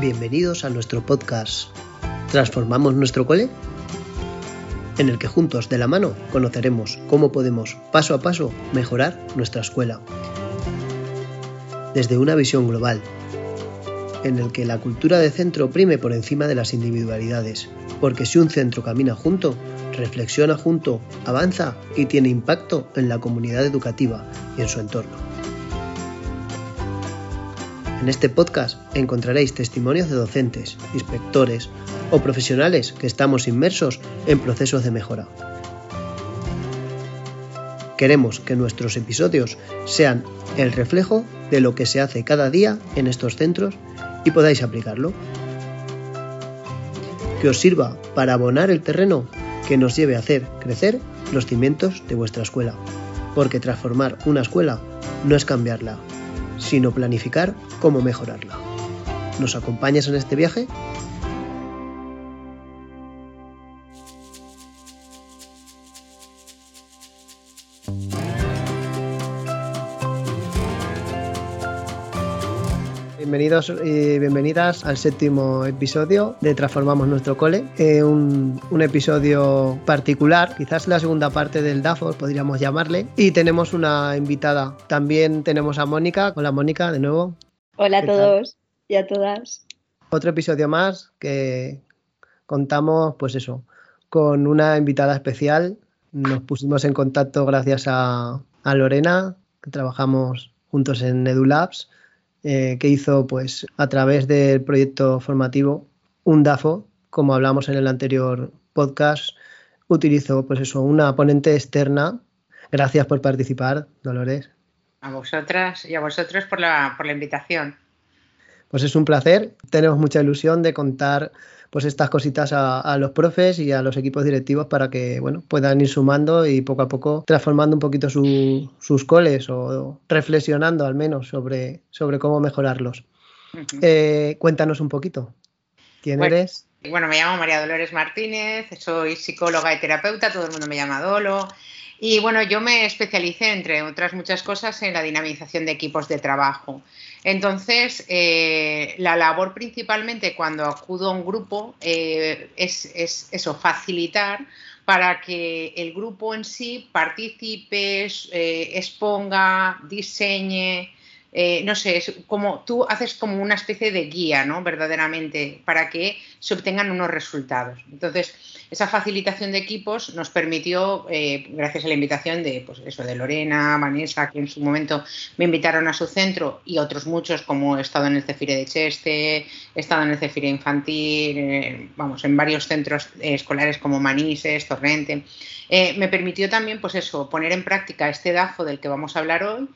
Bienvenidos a nuestro podcast ¿Transformamos nuestro cole? En el que juntos de la mano conoceremos cómo podemos paso a paso mejorar nuestra escuela. Desde una visión global, en el que la cultura de centro prime por encima de las individualidades, porque si un centro camina junto, reflexiona junto, avanza y tiene impacto en la comunidad educativa y en su entorno. En este podcast encontraréis testimonios de docentes, inspectores o profesionales que estamos inmersos en procesos de mejora. Queremos que nuestros episodios sean el reflejo de lo que se hace cada día en estos centros y podáis aplicarlo. Que os sirva para abonar el terreno que nos lleve a hacer crecer los cimientos de vuestra escuela. Porque transformar una escuela no es cambiarla, sino planificar cómo mejorarla. ¿Nos acompañas en este viaje? Bienvenidos y bienvenidas al séptimo episodio de Transformamos nuestro cole. Eh, un, episodio particular, quizás la segunda parte del DAFO, podríamos llamarle. Y tenemos una invitada. También tenemos a Mónica. Hola Mónica, de nuevo. Hola a todos y a todas. Otro episodio más que contamos, pues eso, con una invitada especial. Nos pusimos en contacto gracias a, a Lorena, que trabajamos juntos en EduLabs eh, que hizo pues a través del proyecto formativo un DAFO, como hablamos en el anterior podcast, utilizó pues eso, una ponente externa. Gracias por participar, Dolores. A vosotras y a vosotros por la, por la invitación. Pues es un placer. Tenemos mucha ilusión de contar pues estas cositas a, los profes y a los equipos directivos para que bueno puedan ir sumando y poco a poco transformando un poquito sus coles o reflexionando al menos sobre, sobre cómo mejorarlos. Eh, cuéntanos un poquito. ¿Quién eres? Bueno, me llamo María Dolores Martínez, soy psicóloga y terapeuta, todo el mundo me llama Dolo. Y bueno, yo me especialicé, entre otras muchas cosas, en la dinamización de equipos de trabajo. Entonces, eh, la labor principalmente cuando acudo a un grupo eh, es, eso, facilitar para que el grupo en sí participe, eh, exponga, diseñe, eh, no sé, es como tú haces como una especie de guía, ¿no? Verdaderamente, para que se obtengan unos resultados. Entonces, esa facilitación de equipos nos permitió, eh, gracias a la invitación de, pues eso, de Lorena, Vanessa, que en su momento me invitaron a su centro, y otros muchos, como he estado en el Cefire de Cheste, he estado en el Cefire Infantil, eh, vamos, en varios centros escolares como Manises, Torrente, me permitió también, pues eso, poner en práctica este DAFO del que vamos a hablar hoy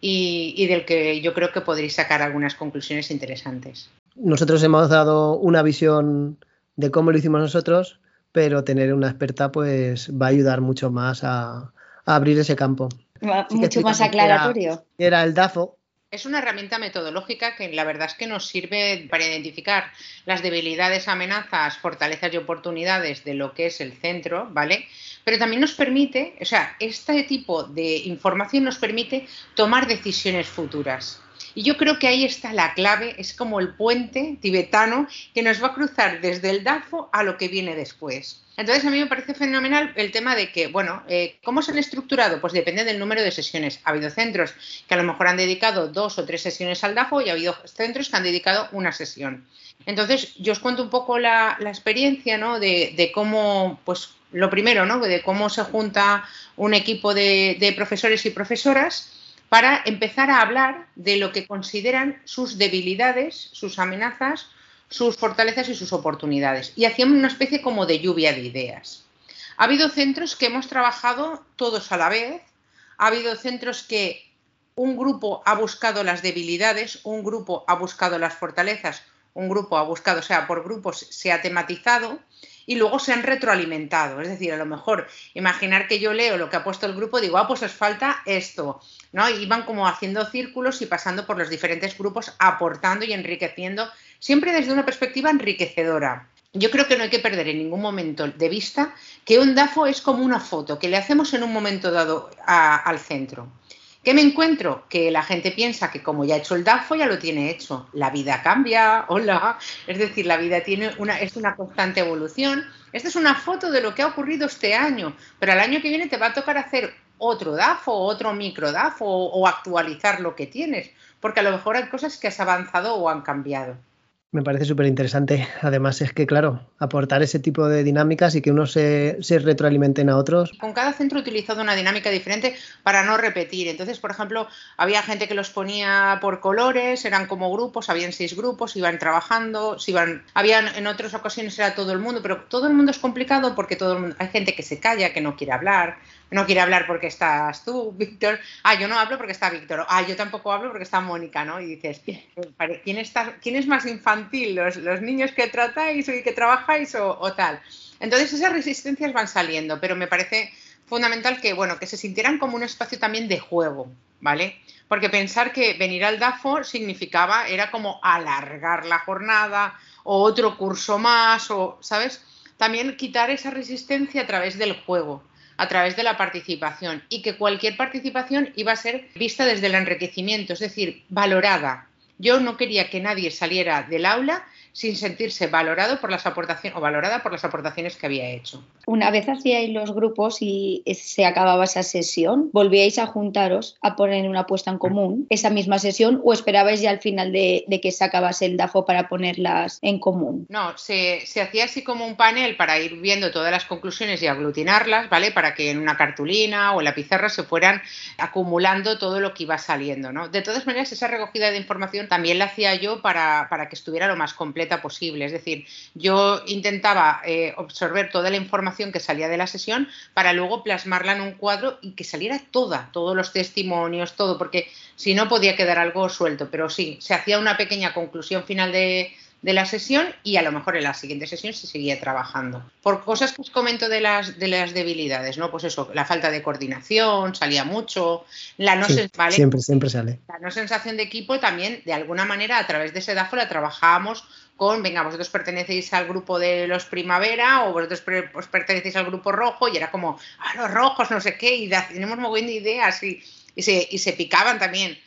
y, del que yo creo que podréis sacar algunas conclusiones interesantes. Nosotros hemos dado una visión de cómo lo hicimos nosotros, pero tener una experta pues va a ayudar mucho más a, abrir ese campo. mucho más aclaratorio. era el DAFO, es una herramienta metodológica que la verdad es que nos sirve para identificar las debilidades, amenazas, fortalezas y oportunidades de lo que es el centro, ¿vale? Pero también nos permite, o sea, este tipo de información nos permite tomar decisiones futuras. Y yo creo que ahí está la clave, es como el puente tibetano que nos va a cruzar desde el DAFO a lo que viene después. Entonces a mí me parece fenomenal el tema de que, bueno, eh, ¿cómo se han estructurado? Pues depende del número de sesiones. Ha habido centros que a lo mejor han dedicado dos o tres sesiones al DAFO y ha habido centros que han dedicado una sesión. Entonces yo os cuento un poco la, experiencia, ¿no? De, cómo, pues lo primero, ¿no? De cómo se junta un equipo de profesores y profesoras para empezar a hablar de lo que consideran sus debilidades, sus amenazas, sus fortalezas y sus oportunidades. Y hacíamos una especie como de lluvia de ideas. Ha habido centros que hemos trabajado todos a la vez, ha habido centros que un grupo ha buscado las debilidades, un grupo ha buscado las fortalezas, un grupo ha buscado, o sea, por grupos se ha tematizado y luego se han retroalimentado. Es decir, a lo mejor imaginar que yo leo lo que ha puesto el grupo, digo, ah, pues os falta esto, ¿no? Y van como haciendo círculos y pasando por los diferentes grupos, aportando y enriqueciendo, siempre desde una perspectiva enriquecedora. Yo creo que no hay que perder en ningún momento de vista que un DAFO es como una foto que le hacemos en un momento dado al centro. ¿Qué me encuentro? Que la gente piensa que como ya ha hecho el DAFO, ya lo tiene hecho. La vida cambia, hola. Es decir, la vida tiene una, es una constante evolución. Esta es una foto de lo que ha ocurrido este año, pero al año que viene te va a tocar hacer otro DAFO, otro micro DAFO o actualizar lo que tienes, porque a lo mejor hay cosas que has avanzado o han cambiado. Me parece súper interesante. Además, es que, claro, aportar ese tipo de dinámicas y que unos se, retroalimenten a otros. Con cada centro he utilizado una dinámica diferente para no repetir. Entonces, por ejemplo, había gente que los ponía por colores, eran como grupos, habían seis grupos, iban trabajando, se iban, habían en otras ocasiones era todo el mundo, pero todo el mundo es complicado porque todo el mundo, hay gente que se calla, que no quiere hablar, no quiere hablar porque estás tú, Víctor. Ah, yo no hablo porque está Víctor. Ah, yo tampoco hablo porque está Mónica, ¿no? Y dices, ¿quién, está, quién es más infantil? ¿Los, los niños que tratáis y que trabajáis o, tal? Entonces esas resistencias van saliendo, pero me parece fundamental que, bueno, que se sintieran como un espacio también de juego, ¿vale? Porque pensar que venir al DAFO significaba, era como alargar la jornada o otro curso más, o, ¿sabes? También quitar esa resistencia a través del juego a través de la participación y que cualquier participación iba a ser vista desde el enriquecimiento, es decir, valorada. Yo no quería que nadie saliera del aula sin sentirse valorado por las aportaciones o valorada por las aportaciones que había hecho. Una vez hacíais los grupos y se acababa esa sesión, ¿volvíais a juntaros a poner una puesta en común esa misma sesión o esperabais ya al final de, que se acabase el DAFO para ponerlas en común? No, se, se, hacía así como un panel para ir viendo todas las conclusiones y aglutinarlas, ¿vale? Para que en una cartulina o en la pizarra se fueran acumulando todo lo que iba saliendo, ¿no? De todas maneras, esa recogida de información también la hacía yo para, para que estuviera lo más completo posible. Es decir, yo intentaba eh, absorber toda la información que salía de la sesión para luego plasmarla en un cuadro y que saliera toda, todos los testimonios, todo, porque si no podía quedar algo suelto. Pero sí, se hacía una pequeña conclusión final de, de la sesión y a lo mejor en la siguiente sesión se seguía trabajando. Por cosas que os comento de las, de las debilidades, ¿no? Pues eso, la falta de coordinación, salía mucho, la no, siempre, siempre sale. La no sensación de equipo también, de alguna manera, a través de ese DAFO la trabajábamos con, venga, vosotros pertenecéis al grupo de los primavera o vosotros os pertenecéis al grupo rojo y era como, ah, los rojos, no sé qué, y tenemos muy de ideas y, y, se, y se picaban también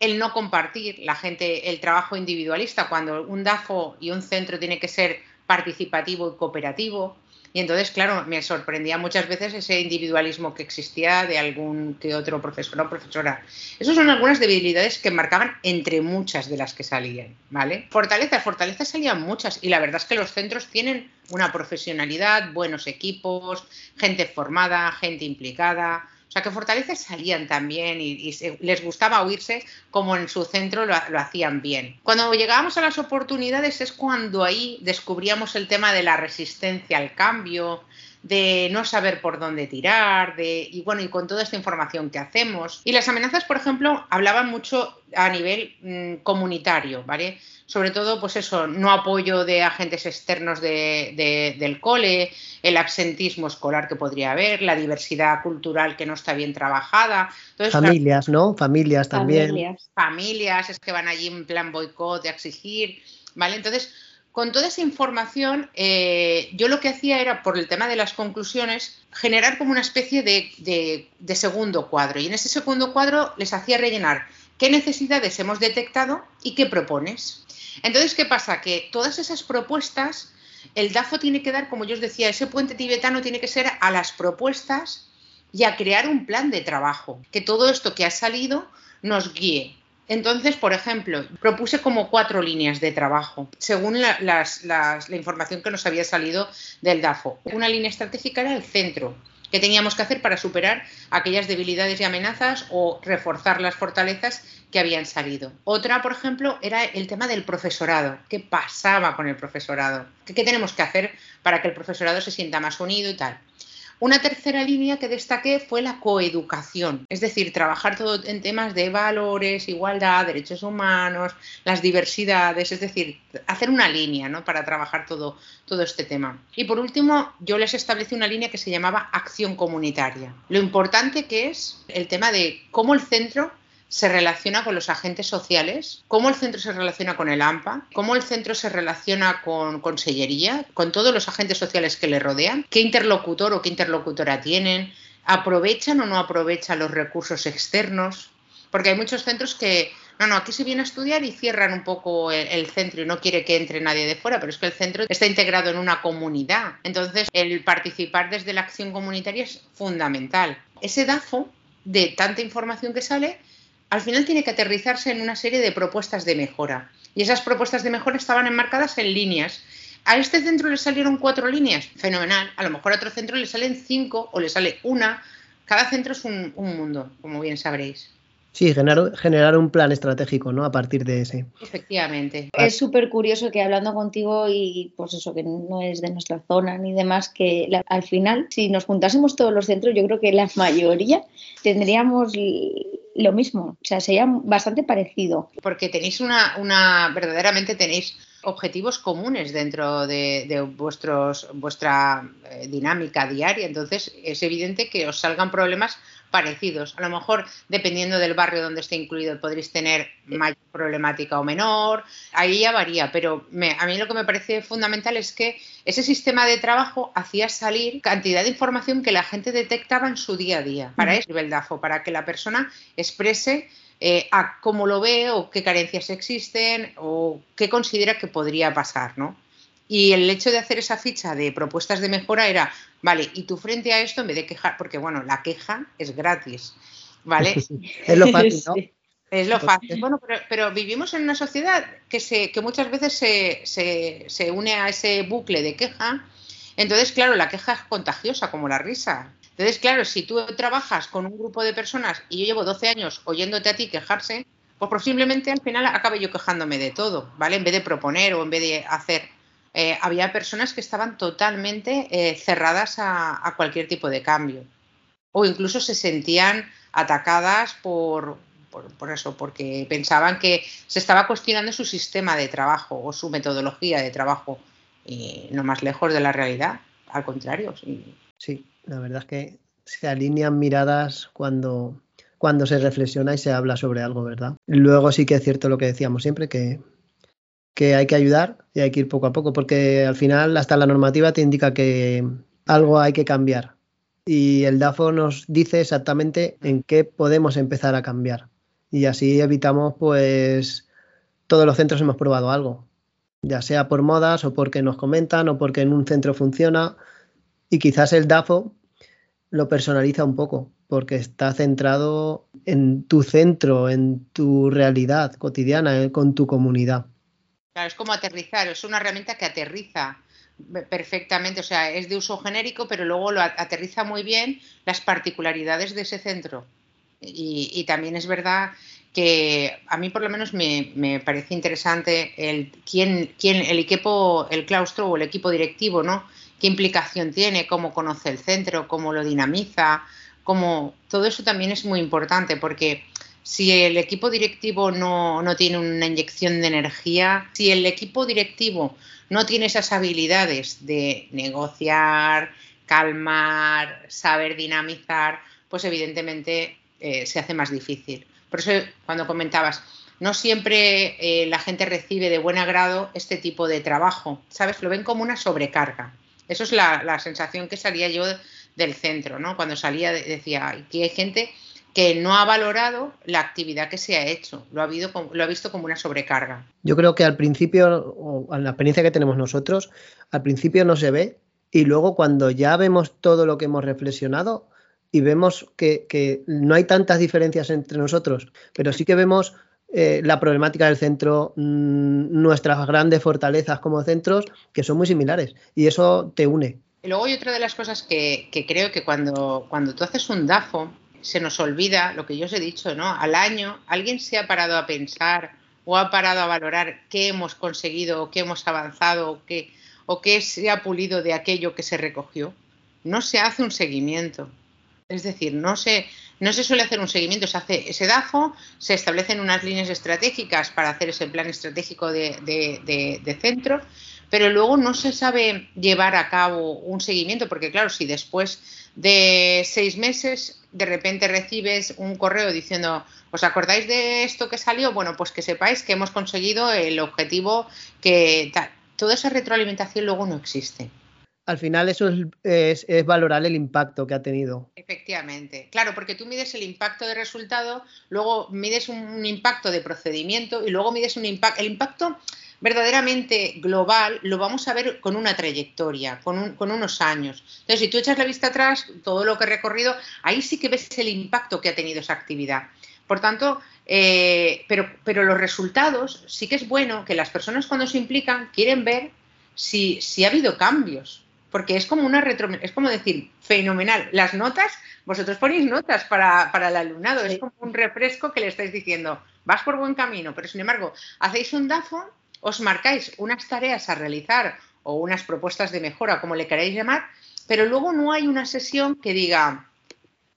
el no compartir la gente, el trabajo individualista, cuando un DAFO y un centro tiene que ser participativo y cooperativo. Y entonces, claro, me sorprendía muchas veces ese individualismo que existía de algún que otro profesor o profesora. Esas son algunas debilidades que marcaban entre muchas de las que salían, ¿vale? Fortalezas, fortalezas salían muchas y la verdad es que los centros tienen una profesionalidad, buenos equipos, gente formada, gente implicada, o sea, que fortalezas salían también y, les gustaba oírse como en su centro lo, hacían bien. Cuando llegábamos a las oportunidades es cuando ahí descubríamos el tema de la resistencia al cambio, de no saber por dónde tirar, de, y bueno, y con toda esta información que hacemos. Y las amenazas, por ejemplo, hablaban mucho a nivel mm, comunitario, ¿vale? Sobre todo, pues eso, no apoyo de agentes externos del cole, el absentismo escolar que podría haber, la diversidad cultural que no está bien trabajada. familias, ¿no? Familias también. Familias. familias, es que van allí en plan boicot, de exigir, ¿vale? Entonces, con toda esa información, eh, yo lo que hacía era, por el tema de las conclusiones, generar como una especie de, segundo cuadro. Y en ese segundo cuadro les hacía rellenar qué necesidades hemos detectado y qué propones. Entonces, ¿qué pasa? Que todas esas propuestas, el DAFO tiene que dar, como yo os decía, ese puente tibetano tiene que ser a las propuestas y a crear un plan de trabajo. Que todo esto que ha salido nos guíe. Entonces, por ejemplo, propuse como cuatro líneas de trabajo, según la, información que nos había salido del DAFO. Una línea estratégica era el centro, que teníamos que hacer para superar aquellas debilidades y amenazas o reforzar las fortalezas que habían salido. Otra, por ejemplo, era el tema del profesorado. ¿Qué pasaba con el profesorado? qué tenemos que hacer para que el profesorado se sienta más unido y tal? Una tercera línea que destaqué fue la coeducación, es decir, trabajar todo en temas de valores, igualdad, derechos humanos, las diversidades, es decir, hacer una línea ¿no? para trabajar todo, todo este tema. Y por último, yo les establecí una línea que se llamaba acción comunitaria. Lo importante que es el tema de cómo el centro se relaciona con los agentes sociales, cómo el centro se relaciona con el AMPA, cómo el centro se relaciona con Consellería, con todos los agentes sociales que le rodean, qué interlocutor o qué interlocutora tienen, aprovechan o no aprovechan los recursos externos. Porque hay muchos centros que, no, no, aquí se viene a estudiar y cierran un poco el, centro y no quiere que entre nadie de fuera, pero es que el centro está integrado en una comunidad. Entonces, el participar desde la acción comunitaria es fundamental. Ese DAFO, de tanta información que sale, al final tiene que aterrizarse en una serie de propuestas de mejora. Y esas propuestas de mejora estaban enmarcadas en líneas. A este centro le salieron cuatro líneas, fenomenal. A lo mejor a otro centro le salen cinco o le sale una. Cada centro es un mundo, como bien sabréis. Sí, generar, generar un plan estratégico, ¿no? A partir de ese. Efectivamente. Es súper curioso que hablando contigo y pues eso, que no es de nuestra zona ni demás, que al final, si nos juntásemos todos los centros, yo creo que la mayoría tendríamos lo mismo, o sea, sería bastante parecido. Porque tenéis una, una verdaderamente tenéis objetivos comunes dentro de, vuestros, vuestra eh, dinámica diaria. Entonces, es evidente que os salgan problemas parecidos. A lo mejor, dependiendo del barrio donde esté incluido, podréis tener mayor problemática o menor. Ahí ya varía, pero a mí lo que me parece fundamental es que ese sistema de trabajo hacía salir cantidad de información que la gente detectaba en su día a día. Para eso el DAFO, para que la persona exprese eh, a cómo lo ve o qué carencias existen o qué considera que podría pasar, ¿no? Y el hecho de hacer esa ficha de propuestas de mejora era, vale, y tú frente a esto, en vez de quejar, porque bueno, la queja es gratis, ¿vale? es lo fácil, ¿no? Es lo fácil. Bueno, pero, vivimos en una sociedad que, se, que muchas veces se, se, une a ese bucle de queja. Entonces, claro, la queja es contagiosa, como la risa. Entonces, claro, si tú trabajas con un grupo de personas y yo llevo 12 años oyéndote a ti quejarse, pues posiblemente al final acabe yo quejándome de todo, ¿vale? En vez de proponer o en vez de hacer eh, había personas que estaban totalmente eh, cerradas a, cualquier tipo de cambio o incluso se sentían atacadas por, por, eso, porque pensaban que se estaba cuestionando su sistema de trabajo o su metodología de trabajo y no más lejos de la realidad, al contrario. Sí, sí la verdad es que se alinean miradas cuando, cuando se reflexiona y se habla sobre algo, ¿verdad? Luego sí que es cierto lo que decíamos siempre, que que hay que ayudar y hay que ir poco a poco, porque al final hasta la normativa te indica que algo hay que cambiar. Y el DAFO nos dice exactamente en qué podemos empezar a cambiar. Y así evitamos, pues, todos los centros hemos probado algo, ya sea por modas o porque nos comentan o porque en un centro funciona. Y quizás el DAFO lo personaliza un poco, porque está centrado en tu centro, en tu realidad cotidiana, eh, con tu comunidad. Claro, es como aterrizar, es una herramienta que aterriza perfectamente, o sea, es de uso genérico, pero luego lo aterriza muy bien las particularidades de ese centro. Y, también es verdad que a mí por lo menos me, parece interesante el quién, quién, el equipo, el claustro o el equipo directivo, ¿no? ¿Qué implicación tiene? ¿Cómo conoce el centro? ¿Cómo lo dinamiza? Cómo, todo eso también es muy importante porque si el equipo directivo no, tiene una inyección de energía, si el equipo directivo no tiene esas habilidades de negociar, calmar, saber dinamizar, pues evidentemente eh, se hace más difícil. Por eso cuando comentabas, no siempre eh, la gente recibe de buen agrado este tipo de trabajo, ¿sabes? Lo ven como una sobrecarga. Eso es la, la sensación que salía yo del centro, ¿no? Cuando salía decía, aquí hay gente que no ha valorado la actividad que se ha hecho, lo ha, habido, lo ha visto como una sobrecarga. Yo creo que al principio, o en la experiencia que tenemos nosotros, al principio no se ve y luego cuando ya vemos todo lo que hemos reflexionado y vemos que, no hay tantas diferencias entre nosotros, pero sí que vemos eh, la problemática del centro, mm, nuestras grandes fortalezas como centros, que son muy similares y eso te une. Y luego hay otra de las cosas que, que creo que cuando, cuando tú haces un DAFO, se nos olvida lo que yo os he dicho, ¿no? Al año, ¿alguien se ha parado a pensar o ha parado a valorar qué hemos conseguido, o qué hemos avanzado, o qué, o qué se ha pulido de aquello que se recogió? No se hace un seguimiento. Es decir, no se, no se suele hacer un seguimiento, se hace ese DAFO, se establecen unas líneas estratégicas para hacer ese plan estratégico de, de centro, pero luego no se sabe llevar a cabo un seguimiento, porque claro, si después de seis meses de repente recibes un correo diciendo, ¿os acordáis de esto que salió? Bueno, pues que sepáis que hemos conseguido el objetivo que toda esa retroalimentación luego no existe. al final eso es, valorar el impacto que ha tenido. Efectivamente, claro, porque tú mides el impacto de resultado, luego mides un, impacto de procedimiento y luego mides un impacto. El impacto verdaderamente global lo vamos a ver con una trayectoria, con, con, unos años. Entonces, si tú echas la vista atrás, todo lo que he recorrido, ahí sí que ves el impacto que ha tenido esa actividad. Por tanto, eh, pero, pero los resultados sí que es bueno que las personas cuando se implican quieren ver si, si ha habido cambios, porque es como una retro, es como decir, fenomenal. Las notas, vosotros ponéis notas para, el alumnado, es como un refresco que le estáis diciendo, vas por buen camino, pero sin embargo, hacéis un DAFO, os marcáis unas tareas a realizar o unas propuestas de mejora, como le queráis llamar, pero luego no hay una sesión que diga,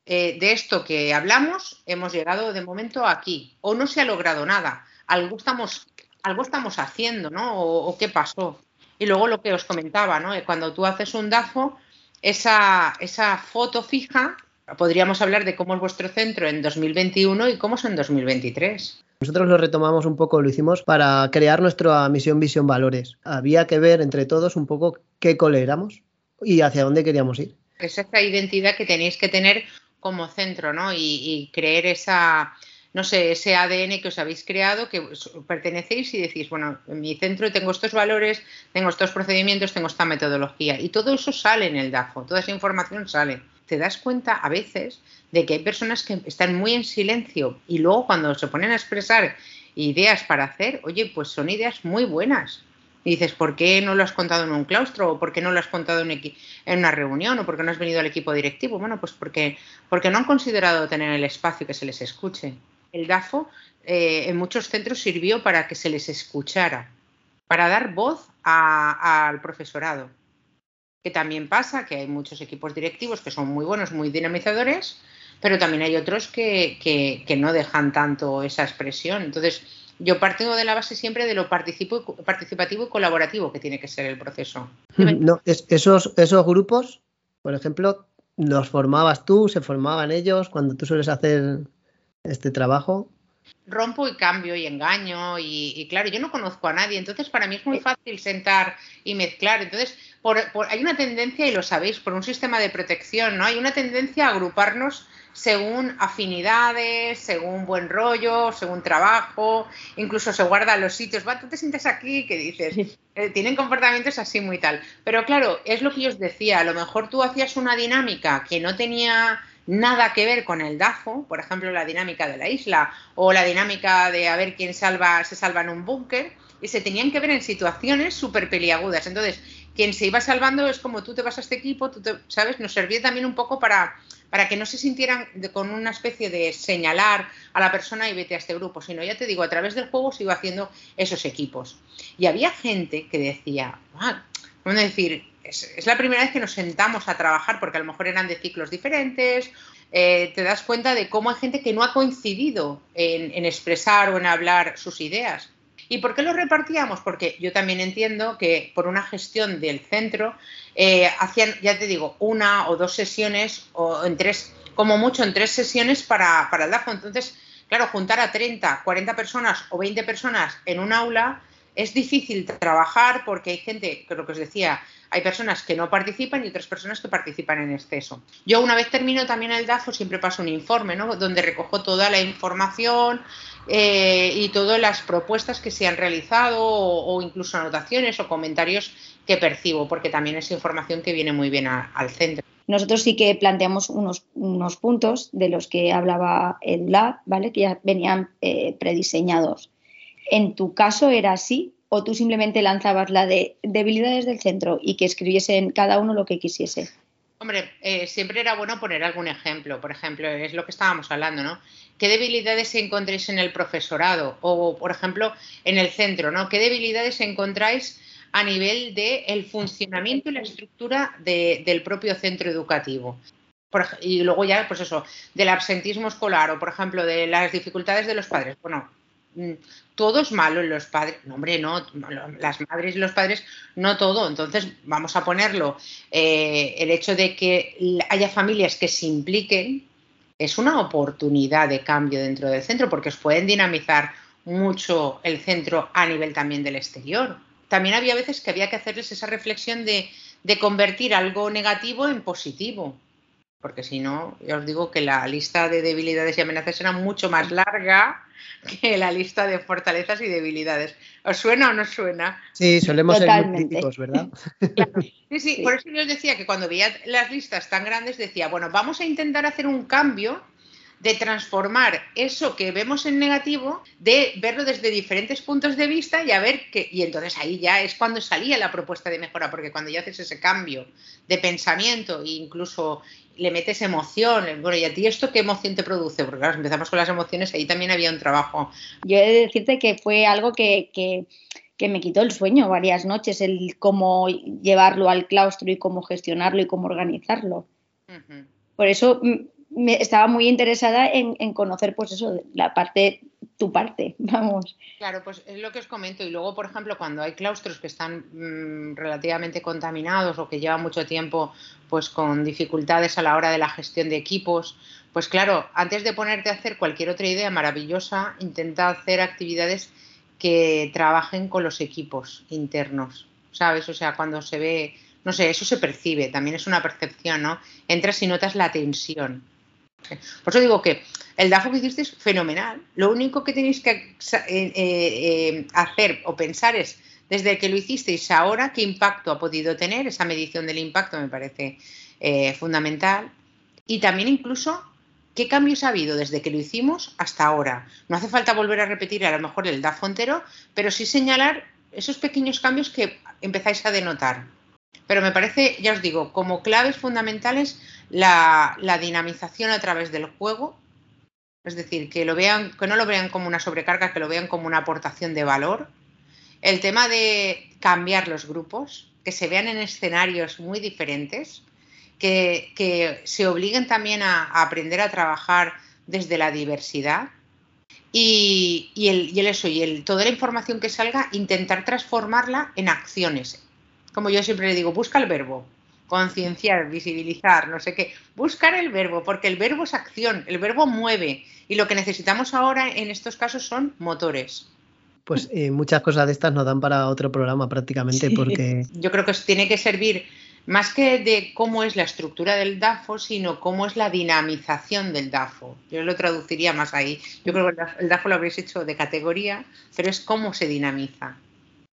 eh, de esto que hablamos, hemos llegado de momento aquí, o no se ha logrado nada, algo estamos, algo estamos haciendo, ¿no? o qué pasó. Y luego lo que os comentaba, ¿no? Cuando tú haces un DAFO, esa, esa foto fija, podríamos hablar de cómo es vuestro centro en 2021 y cómo es en 2023. Nosotros lo retomamos un poco, lo hicimos para crear nuestra misión, visión, valores. Había que ver entre todos un poco qué cole éramos y hacia dónde queríamos ir. Es esa identidad que tenéis que tener como centro, ¿no? y creer esa, no sé, ese ADN que os habéis creado, que pertenecéis y decís, bueno, en mi centro tengo estos valores, tengo estos procedimientos, tengo esta metodología. Y todo eso sale en el DAFO, toda esa información sale. Te das cuenta a veces de que hay personas que están muy en silencio y luego cuando se ponen a expresar ideas para hacer, oye, pues son ideas muy buenas. Y dices, ¿por qué no lo has contado en un claustro? ¿O por qué no lo has contado en, una reunión? ¿O por qué no has venido al equipo directivo? Bueno, pues porque, porque no han considerado tener el espacio que se les escuche el DAFO eh, en muchos centros sirvió para que se les escuchara, para dar voz al profesorado. Que también pasa que hay muchos equipos directivos que son muy buenos, muy dinamizadores, pero también hay otros que, no dejan tanto esa expresión. Entonces, yo parto de la base siempre de lo participativo y colaborativo que tiene que ser el proceso. No, esos, esos grupos, por ejemplo, los formabas tú, se formaban ellos, cuando tú sueles hacer este trabajo? Rompo y cambio y engaño y, claro, yo no conozco a nadie, entonces para mí es muy fácil sentar y mezclar. Entonces, hay una tendencia, y lo sabéis, por un sistema de protección, ¿no? Hay una tendencia a agruparnos según afinidades, según buen rollo, según trabajo, incluso se guardan los sitios, va, tú te sientes aquí, que dices, eh, tienen comportamientos así muy tal. Pero claro, es lo que yo os decía, a lo mejor tú hacías una dinámica que no tenía nada que ver con el DAFO, por ejemplo, la dinámica de la isla o la dinámica de a ver quién salva, se salva en un búnker, y se tenían que ver en situaciones súper peliagudas. Entonces, quien se iba salvando es como tú te vas a este equipo, tú ¿sabes? Nos servía también un poco para, para que no se sintieran con una especie de señalar a la persona y vete a este grupo, sino ya te digo, a través del juego se iba haciendo esos equipos. Y había gente que decía, vamos a decir, es, la primera vez que nos sentamos a trabajar porque a lo mejor eran de ciclos diferentes. Eh, te das cuenta de cómo hay gente que no ha coincidido en, expresar o en hablar sus ideas. ¿Y por qué lo repartíamos? Porque yo también entiendo que por una gestión del centro eh, hacían, ya te digo, una o dos sesiones o en tres, como mucho en tres sesiones para, para el DAFO. Entonces, claro, juntar a 30, 40 personas o 20 personas en un aula es difícil trabajar porque hay gente, lo que os decía, hay personas que no participan y otras personas que participan en exceso. Yo una vez termino también el DAFO siempre paso un informe, ¿no? Donde recojo toda la información eh, y todas las propuestas que se han realizado o, incluso anotaciones o comentarios que percibo, porque también es información que viene muy bien al centro. Nosotros sí que planteamos unos, unos puntos de los que hablaba EduLab, ¿vale? Que ya venían eh, prediseñados. ¿En tu caso era así? o tú simplemente lanzabas la de debilidades del centro y que escribiesen cada uno lo que quisiese? Hombre, eh, siempre era bueno poner algún ejemplo. Por ejemplo, es lo que estábamos hablando, ¿no? ¿Qué debilidades encontréis en el profesorado? O, por ejemplo, en el centro, ¿no? ¿Qué debilidades encontráis a nivel del funcionamiento y la estructura del propio centro educativo? y luego ya, pues eso, del absentismo escolar o, por ejemplo, de las dificultades de los padres. Bueno, todo es malo en los padres. No, hombre, no, las madres y los padres, no todo. Entonces, vamos a ponerlo. Eh, el hecho de que haya familias que se impliquen es una oportunidad de cambio dentro del centro porque os pueden dinamizar mucho el centro a nivel también del exterior. También había veces que había que hacerles esa reflexión de convertir algo negativo en positivo. Porque si no, ya os digo que la lista de debilidades y amenazas era mucho más larga que la lista de fortalezas y debilidades. ¿Os suena o no suena? Sí, solemos ser muy críticos, ¿verdad? Sí, sí, por eso yo os decía que cuando veía las listas tan grandes decía, bueno, vamos a intentar hacer un cambio de transformar eso que vemos en negativo, de verlo desde diferentes puntos de vista y a ver qué. Y entonces ahí ya es cuando salía la propuesta de mejora, porque cuando ya haces ese cambio de pensamiento e incluso le metes emoción, bueno, ¿y a ti esto qué emoción te produce? Porque claro, empezamos con las emociones, ahí también había un trabajo. Yo he de decirte que fue algo que, que, me quitó el sueño varias noches, el cómo llevarlo al claustro y cómo gestionarlo y cómo organizarlo. Por eso mm, me estaba muy interesada en, conocer, pues eso, la parte, tu parte, vamos. Claro, pues es lo que os comento. Y luego, por ejemplo, cuando hay claustros que están mm, relativamente contaminados o que llevan mucho tiempo, pues con dificultades a la hora de la gestión de equipos, pues claro, antes de ponerte a hacer cualquier otra idea maravillosa, intenta hacer actividades que trabajen con los equipos internos, ¿sabes? O sea, cuando se ve, no sé, eso se percibe, también es una percepción, ¿no? Entras y notas la tensión por eso digo que el DAFO que hiciste es fenomenal. Lo único que tenéis que eh, eh, eh, hacer o pensar es, desde que lo hicisteis ahora, qué impacto ha podido tener. Esa medición del impacto me parece fundamental. Y también incluso qué cambios ha habido desde que lo hicimos hasta ahora. No hace falta volver a repetir a lo mejor el DAFO entero, pero sí señalar esos pequeños cambios que empezáis a denotar. Pero me parece, ya os digo, como claves fundamentales la, dinamización a través del juego, es decir, que lo vean, que no lo vean como una sobrecarga, que lo vean como una aportación de valor. El tema de cambiar los grupos, que se vean en escenarios muy diferentes, que, se obliguen también a, aprender a trabajar desde la diversidad. Y, el, eso, y el, toda la información que salga, intentar transformarla en acciones, como yo siempre le digo, busca el verbo, concienciar, visibilizar, no sé qué, buscar el verbo, porque el verbo es acción, el verbo mueve y lo que necesitamos ahora en estos casos son motores. Pues eh, muchas cosas de estas nos dan para otro programa prácticamente porque... Yo creo que tiene que servir más que de cómo es la estructura del DAFO, sino cómo es la dinamización del DAFO. Yo lo traduciría más ahí. Yo creo que el DAFO lo habréis hecho de categoría, pero es cómo se dinamiza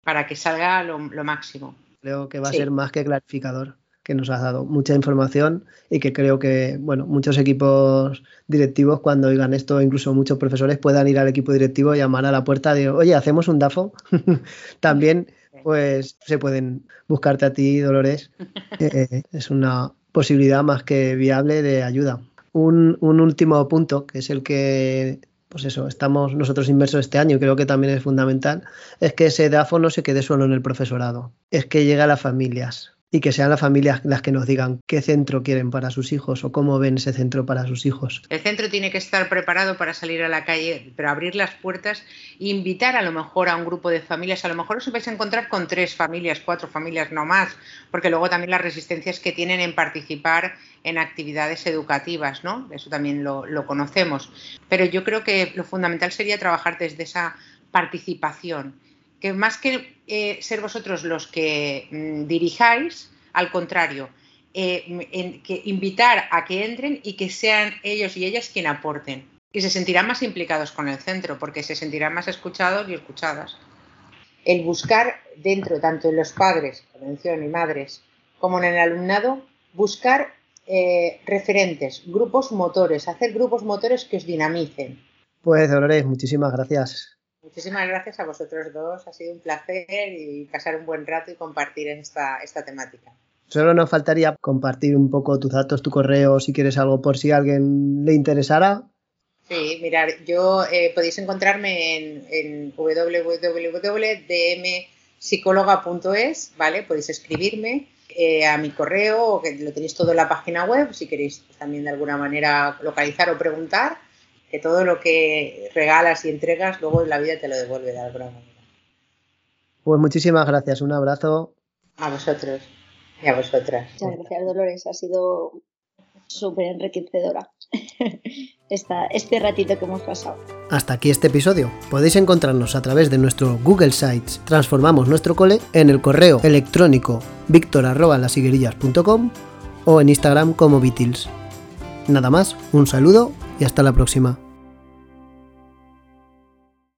para que salga lo máximo. Creo que va a ser más que clarificador, que nos has dado mucha información y que creo que, bueno, muchos equipos directivos cuando oigan esto, incluso muchos profesores puedan ir al equipo directivo y llamar a la puerta de, oye, hacemos un DAFO. También, pues, se pueden buscarte a ti, Dolores. Eh, es una posibilidad más que viable de ayuda. Un, un último punto, que es el que pues eso, estamos nosotros inmersos este año y creo que también es fundamental, es que ese DAFO no se quede solo en el profesorado, es que llegue a las familias y que sean las familias las que nos digan qué centro quieren para sus hijos o cómo ven ese centro para sus hijos. El centro tiene que estar preparado para salir a la calle, pero abrir las puertas invitar a lo mejor a un grupo de familias. A lo mejor os vais a encontrar con tres familias, cuatro familias, no más, porque luego también las resistencias que tienen en participar en actividades educativas, ¿no? Eso también lo, conocemos. Pero yo creo que lo fundamental sería trabajar desde esa participación, que más que eh, ser vosotros los que mm, dirijáis, al contrario, eh, que invitar a que entren y que sean ellos y ellas quien aporten. Y se sentirán más implicados con el centro, porque se sentirán más escuchados y escuchadas. El buscar dentro, tanto en los padres, atención, y madres, como en el alumnado, buscar eh, referentes, grupos motores, hacer grupos motores que os dinamicen. Pues Dolores, muchísimas gracias. Muchísimas gracias a vosotros dos, ha sido un placer y pasar un buen rato y compartir esta, esta temática. Solo nos faltaría compartir un poco tus datos, tu correo, si quieres algo por si a alguien le interesara. Sí, mirar, yo eh, podéis encontrarme en, en www.dmpsicóloga.es, ¿vale? Podéis escribirme eh, a mi correo, que lo tenéis todo en la página web, si queréis pues, también de alguna manera localizar o preguntar, que todo lo que regalas y entregas luego en la vida te lo devuelve de alguna manera. Pues muchísimas gracias, un abrazo. A vosotros y a vosotras. Muchas gracias, Dolores, ha sido súper enriquecedora. este ratito que hemos pasado. Hasta aquí este episodio. Podéis encontrarnos a través de nuestro Google Sites Transformamos Nuestro Cole en el correo electrónico victor.lasiguerillas.com o en Instagram como Beatles. Nada más, un saludo y hasta la próxima.